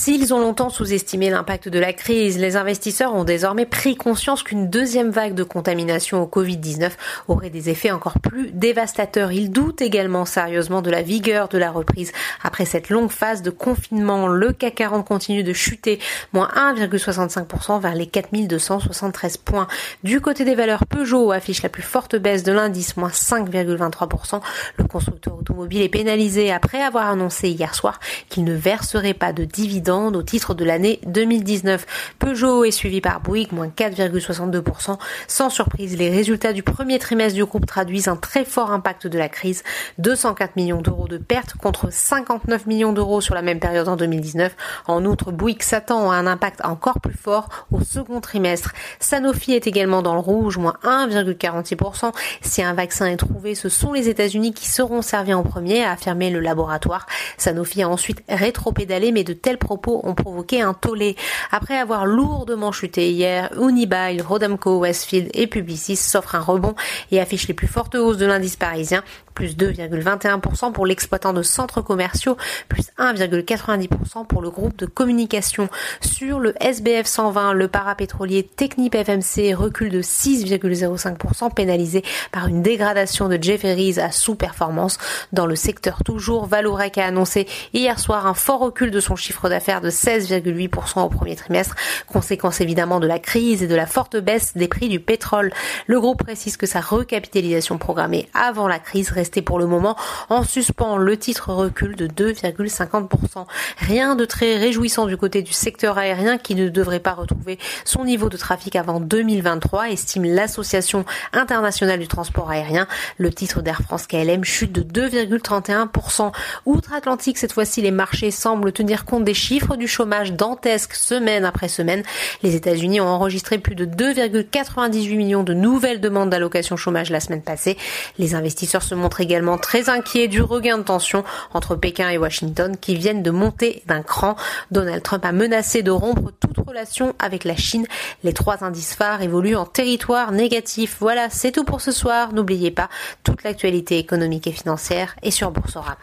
S'ils ont longtemps sous-estimé l'impact de la crise, les investisseurs ont désormais pris conscience qu'une deuxième vague de contamination au Covid-19 aurait des effets encore plus dévastateurs. Ils doutent également sérieusement de la vigueur de la reprise après cette longue phase de confinement. Le CAC 40 continue de chuter, moins 1,65% vers les 4273 points. Du côté des valeurs, Peugeot affiche la plus forte baisse de l'indice, moins 5,23%. Le constructeur automobile est pénalisé après avoir annoncé hier soir qu'il ne verserait pas de dividendes au titre de l'année 2019. Peugeot est suivi par Bouygues, moins 4,62%. Sans surprise, les résultats du premier trimestre du groupe traduisent un très fort impact de la crise. 204 millions d'euros de pertes contre 59 millions d'euros sur la même période en 2019. En outre, Bouygues s'attend à un impact encore plus fort au second trimestre. Sanofi est également dans le rouge, moins 1,46%. Si un vaccin est trouvé, ce sont les États-Unis qui seront servis en premier, a affirmé le laboratoire. Sanofi a ensuite rétro-pédalé, mais de tels propos ont provoqué un tollé. Après avoir lourdement chuté hier, Unibail, Rodamco, Westfield et Publicis s'offrent un rebond et affichent les plus fortes hausses de l'indice parisien plus 2,21% pour l'exploitant de centres commerciaux, plus 1,90% pour le groupe de communication. Sur le SBF 120, le parapétrolier Technip FMC recule de 6,05% pénalisé par une dégradation de Jefferies à sous-performance. Dans le secteur toujours, Valorec a annoncé hier soir un fort recul de son chiffre d'affaires de 16,8% au premier trimestre, conséquence évidemment de la crise et de la forte baisse des prix du pétrole. Le groupe précise que sa recapitalisation programmée avant la crise restait pour le moment en suspens. Le titre recule de 2,50%. Rien de très réjouissant du côté du secteur aérien qui ne devrait pas retrouver son niveau de trafic avant 2023, estime l'association internationale du transport aérien. Le titre d'Air France KLM chute de 2,31%. Outre-Atlantique, cette fois-ci, les marchés semblent tenir compte des chiffres du chômage dantesque semaine après semaine. Les États-Unis ont enregistré plus de 2,98 millions de nouvelles demandes d'allocation chômage la semaine passée. Les investisseurs se montrent également très inquiets du regain de tension entre Pékin et Washington qui viennent de monter d'un cran. Donald Trump a menacé de rompre toute relation avec la Chine. Les trois indices phares évoluent en territoire négatif. Voilà, c'est tout pour ce soir. N'oubliez pas, toute l'actualité économique et financière est sur Boursorama.